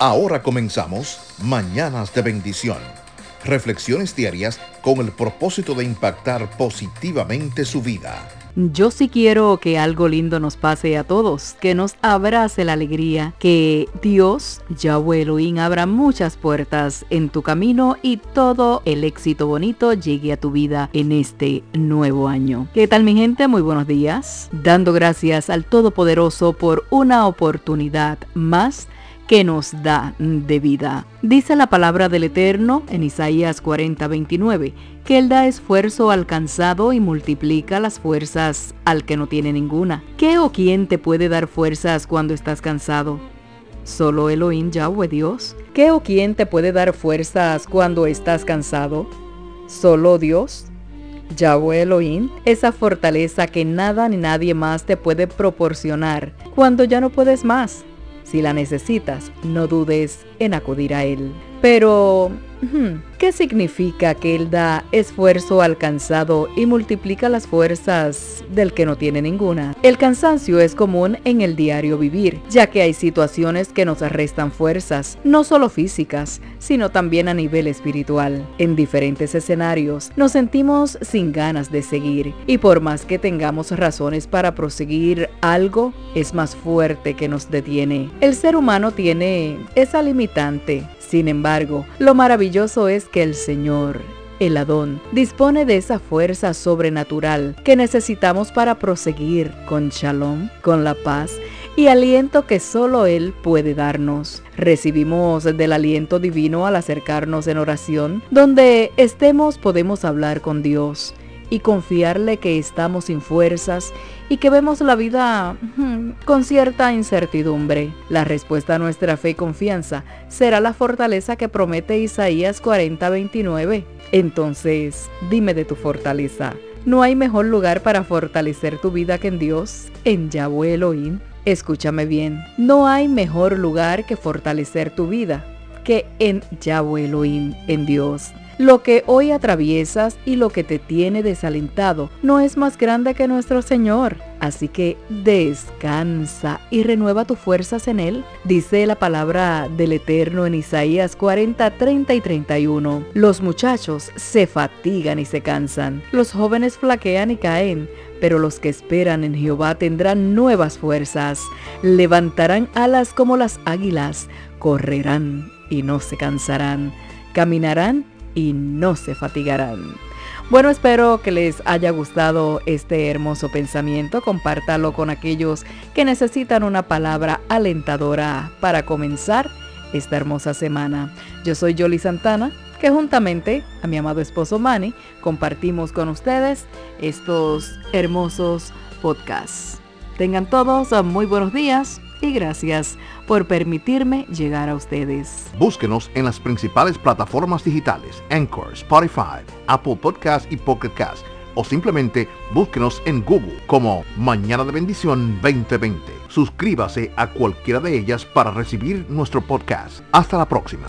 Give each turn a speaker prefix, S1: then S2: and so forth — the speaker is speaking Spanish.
S1: Ahora comenzamos Mañanas de Bendición. Reflexiones diarias con el propósito de impactar positivamente su vida.
S2: Yo sí quiero que algo lindo nos pase a todos, que nos abrace la alegría, que Dios, Yahweh Elohim, abra muchas puertas en tu camino y todo el éxito bonito llegue a tu vida en este nuevo año. ¿Qué tal mi gente? Muy buenos días. Dando gracias al Todopoderoso por una oportunidad más que nos da de vida. Dice la palabra del Eterno en Isaías 40, 29, que Él da esfuerzo al cansado y multiplica las fuerzas al que no tiene ninguna. ¿Qué o quién te puede dar fuerzas cuando estás cansado? Solo Elohim Yahweh Dios. ¿Qué o quién te puede dar fuerzas cuando estás cansado? Solo Dios. Yahweh Elohim, esa fortaleza que nada ni nadie más te puede proporcionar cuando ya no puedes más. Si la necesitas, no dudes en acudir a Él. Pero, ¿qué significa que Él da esfuerzo al cansado y multiplica las fuerzas del que no tiene ninguna? El cansancio es común en el diario vivir, ya que hay situaciones que nos arrestan fuerzas, no solo físicas, sino también a nivel espiritual. En diferentes escenarios nos sentimos sin ganas de seguir y por más que tengamos razones para proseguir, algo es más fuerte que nos detiene. El ser humano tiene esa limitante sin embargo, lo maravilloso es que el Señor, el Adón, dispone de esa fuerza sobrenatural que necesitamos para proseguir con shalom, con la paz y aliento que solo Él puede darnos. Recibimos del aliento divino al acercarnos en oración. Donde estemos podemos hablar con Dios y confiarle que estamos sin fuerzas y que vemos la vida con cierta incertidumbre. La respuesta a nuestra fe y confianza será la fortaleza que promete Isaías 40:29. Entonces, dime de tu fortaleza. No hay mejor lugar para fortalecer tu vida que en Dios, en Yahweh Elohim. Escúchame bien, no hay mejor lugar que fortalecer tu vida que en Yahweh Elohim, en Dios. Lo que hoy atraviesas y lo que te tiene desalentado no es más grande que nuestro Señor. Así que descansa y renueva tus fuerzas en Él. Dice la palabra del Eterno en Isaías 40, 30 y 31. Los muchachos se fatigan y se cansan. Los jóvenes flaquean y caen. Pero los que esperan en Jehová tendrán nuevas fuerzas. Levantarán alas como las águilas. Correrán y no se cansarán. Caminarán y no se fatigarán. Bueno, espero que les haya gustado este hermoso pensamiento. Compártalo con aquellos que necesitan una palabra alentadora para comenzar esta hermosa semana. Yo soy Yoli Santana, que juntamente a mi amado esposo Manny compartimos con ustedes estos hermosos podcasts. Tengan todos muy buenos días y gracias por permitirme llegar a ustedes.
S1: Búsquenos en las principales plataformas digitales, Anchor, Spotify, Apple Podcast y Pocket Cast, o simplemente búsquenos en Google como Mañana de Bendición 2020. Suscríbase a cualquiera de ellas para recibir nuestro podcast. Hasta la próxima.